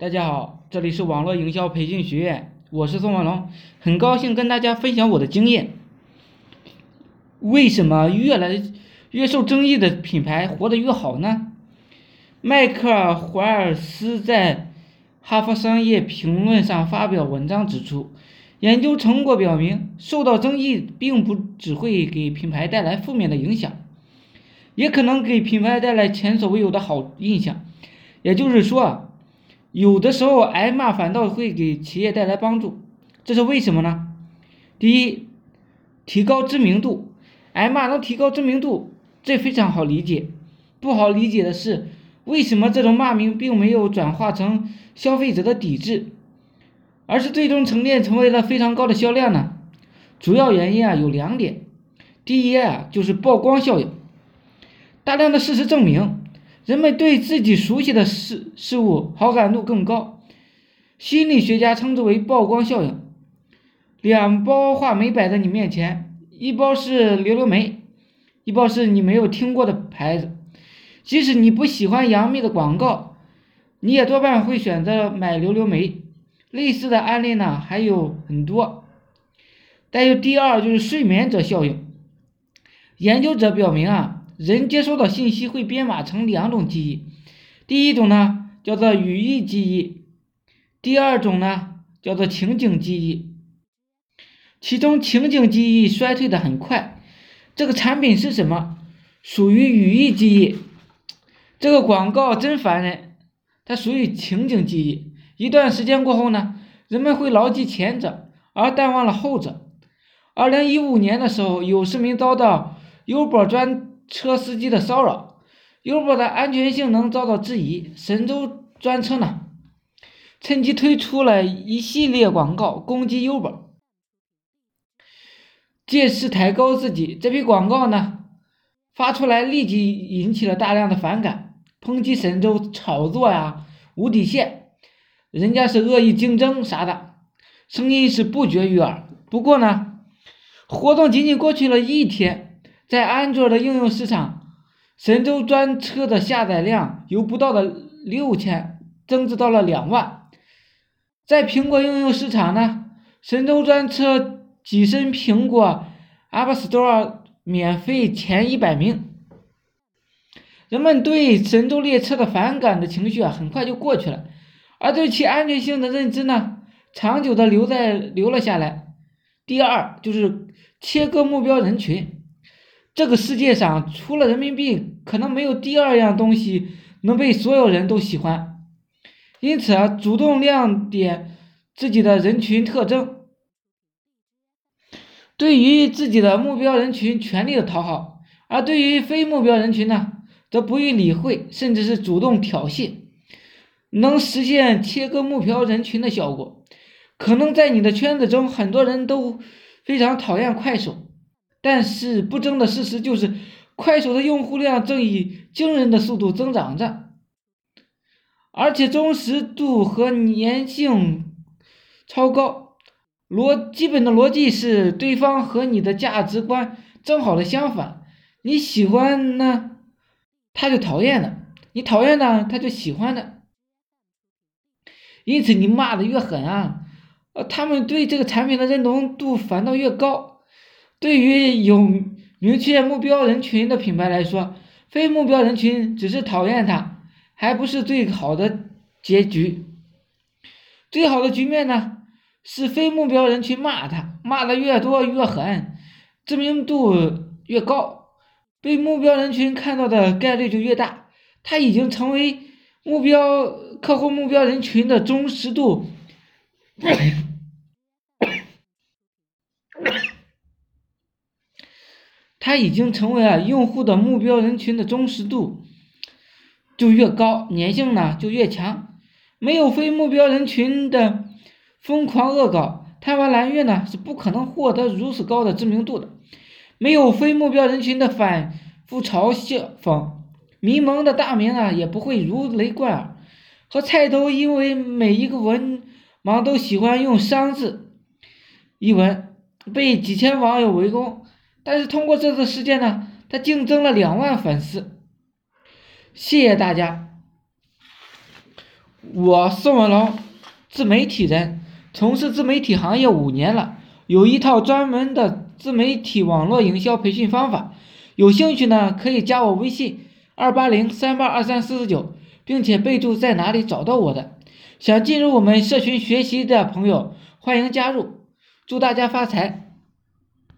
大家好，这里是网络营销培训学院，我是宋文龙，很高兴跟大家分享我的经验。为什么越来越受争议的品牌活得越好呢？迈克尔·怀尔斯在《哈佛商业评论》上发表文章指出，研究成果表明，受到争议并不只会给品牌带来负面的影响，也可能给品牌带来前所未有的好印象。也就是说。有的时候挨骂反倒会给企业带来帮助，这是为什么呢？第一，提高知名度，挨骂能提高知名度，这非常好理解。不好理解的是，为什么这种骂名并没有转化成消费者的抵制，而是最终沉淀成为了非常高的销量呢？主要原因啊有两点，第一啊就是曝光效应，大量的事实证明。人们对自己熟悉的事事物好感度更高，心理学家称之为曝光效应。两包话梅摆在你面前，一包是榴榴梅，一包是你没有听过的牌子。即使你不喜欢杨幂的广告，你也多半会选择买榴榴梅。类似的案例呢还有很多。再有第二就是睡眠者效应，研究者表明啊。人接收到信息会编码成两种记忆，第一种呢叫做语义记忆，第二种呢叫做情景记忆。其中情景记忆衰退的很快。这个产品是什么？属于语义记忆。这个广告真烦人，它属于情景记忆。一段时间过后呢，人们会牢记前者，而淡忘了后者。二零一五年的时候，有市民遭到优宝专。车司机的骚扰，优宝的安全性能遭到质疑。神州专车呢，趁机推出了一系列广告攻击优宝，借势抬高自己。这批广告呢，发出来立即引起了大量的反感，抨击神州炒作呀，无底线，人家是恶意竞争啥的，声音是不绝于耳。不过呢，活动仅仅过去了一天。在安卓的应用市场，神州专车的下载量由不到的六千增至到了两万。在苹果应用市场呢，神州专车跻身苹果 App Store 免费前一百名。人们对神州列车的反感的情绪啊，很快就过去了，而对其安全性的认知呢，长久的留在留了下来。第二就是切割目标人群。这个世界上除了人民币，可能没有第二样东西能被所有人都喜欢。因此啊，主动亮点自己的人群特征，对于自己的目标人群全力的讨好，而对于非目标人群呢，则不予理会，甚至是主动挑衅，能实现切割目标人群的效果。可能在你的圈子中，很多人都非常讨厌快手。但是不争的事实就是，快手的用户量正以惊人的速度增长着，而且忠实度和粘性超高。逻基本的逻辑是，对方和你的价值观正好的相反，你喜欢呢，他就讨厌的；你讨厌呢，他就喜欢的。因此，你骂的越狠啊，呃，他们对这个产品的认同度反倒越高。对于有明确目标人群的品牌来说，非目标人群只是讨厌它，还不是最好的结局。最好的局面呢，是非目标人群骂他，骂的越多越狠，知名度越高，被目标人群看到的概率就越大。他已经成为目标客户目标人群的忠实度。它已经成为了用户的目标人群的忠实度就越高，粘性呢就越强。没有非目标人群的疯狂恶搞，贪玩蓝月呢是不可能获得如此高的知名度的。没有非目标人群的反复嘲笑讽，迷蒙的大名呢也不会如雷贯耳。和菜头因为每一个文盲都喜欢用“商”字一文，被几千网友围攻。但是通过这次事件呢，他净增了两万粉丝。谢谢大家。我宋文龙，自媒体人，从事自媒体行业五年了，有一套专门的自媒体网络营销培训方法。有兴趣呢，可以加我微信二八零三八二三四四九，并且备注在哪里找到我的。想进入我们社群学习的朋友，欢迎加入。祝大家发财！